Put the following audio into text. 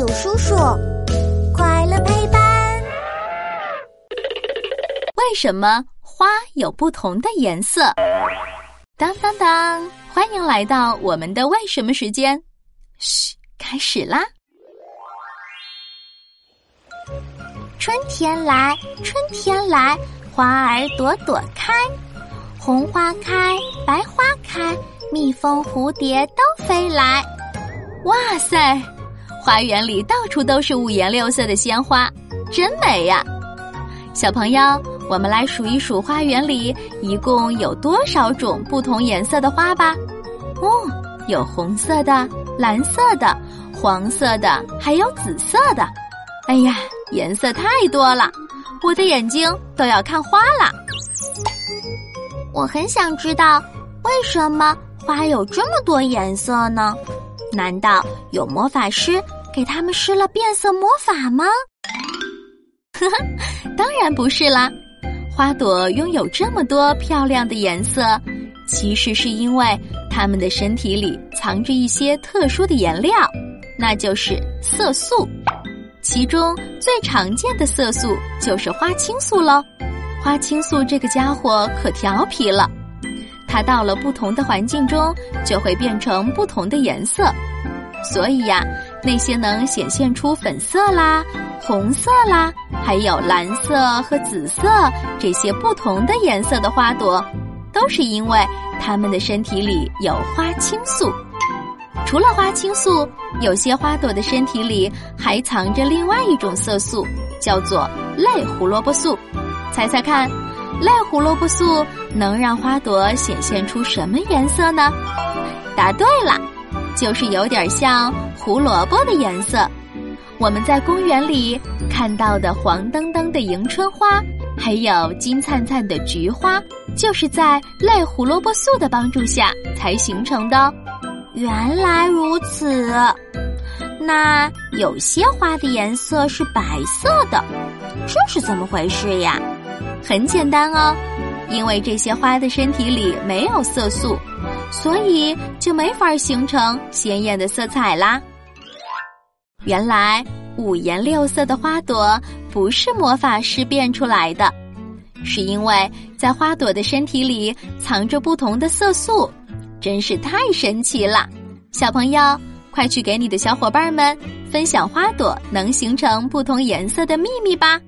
有叔叔，快乐陪伴。为什么花有不同的颜色？当当当！欢迎来到我们的为什么时间。嘘，开始啦！春天来，春天来，花儿朵朵开，红花开，白花开，蜜蜂、蝴蝶都飞来。哇塞，花园里到处都是五颜六色的鲜花，真美呀！小朋友，我们来数一数花园里一共有多少种不同颜色的花吧。哦，有红色的、蓝色的、黄色的，还有紫色的。哎呀，颜色太多了，我的眼睛都要看花了。我很想知道，为什么花有这么多颜色呢？难道有魔法师给他们施了变色魔法吗？呵呵，当然不是啦。花朵拥有这么多漂亮的颜色，其实是因为它们的身体里藏着一些特殊的颜料，那就是色素。其中最常见的色素就是花青素喽。花青素这个家伙可调皮了。它到了不同的环境中，就会变成不同的颜色。所以呀，那些能显现出粉色啦、红色啦，还有蓝色和紫色这些不同的颜色的花朵，都是因为它们的身体里有花青素。除了花青素，有些花朵的身体里还藏着另外一种色素，叫做类胡萝卜素。猜猜看？类胡萝卜素能让花朵显现出什么颜色呢？答对了，就是有点像胡萝卜的颜色。我们在公园里看到的黄澄澄的迎春花，还有金灿灿的菊花，就是在类胡萝卜素的帮助下才形成的。原来如此，那有些花的颜色是白色的，这是怎么回事呀？很简单哦，因为这些花的身体里没有色素，所以就没法形成鲜艳的色彩啦。原来五颜六色的花朵不是魔法师变出来的，是因为在花朵的身体里藏着不同的色素，真是太神奇了。小朋友，快去给你的小伙伴们分享花朵能形成不同颜色的秘密吧！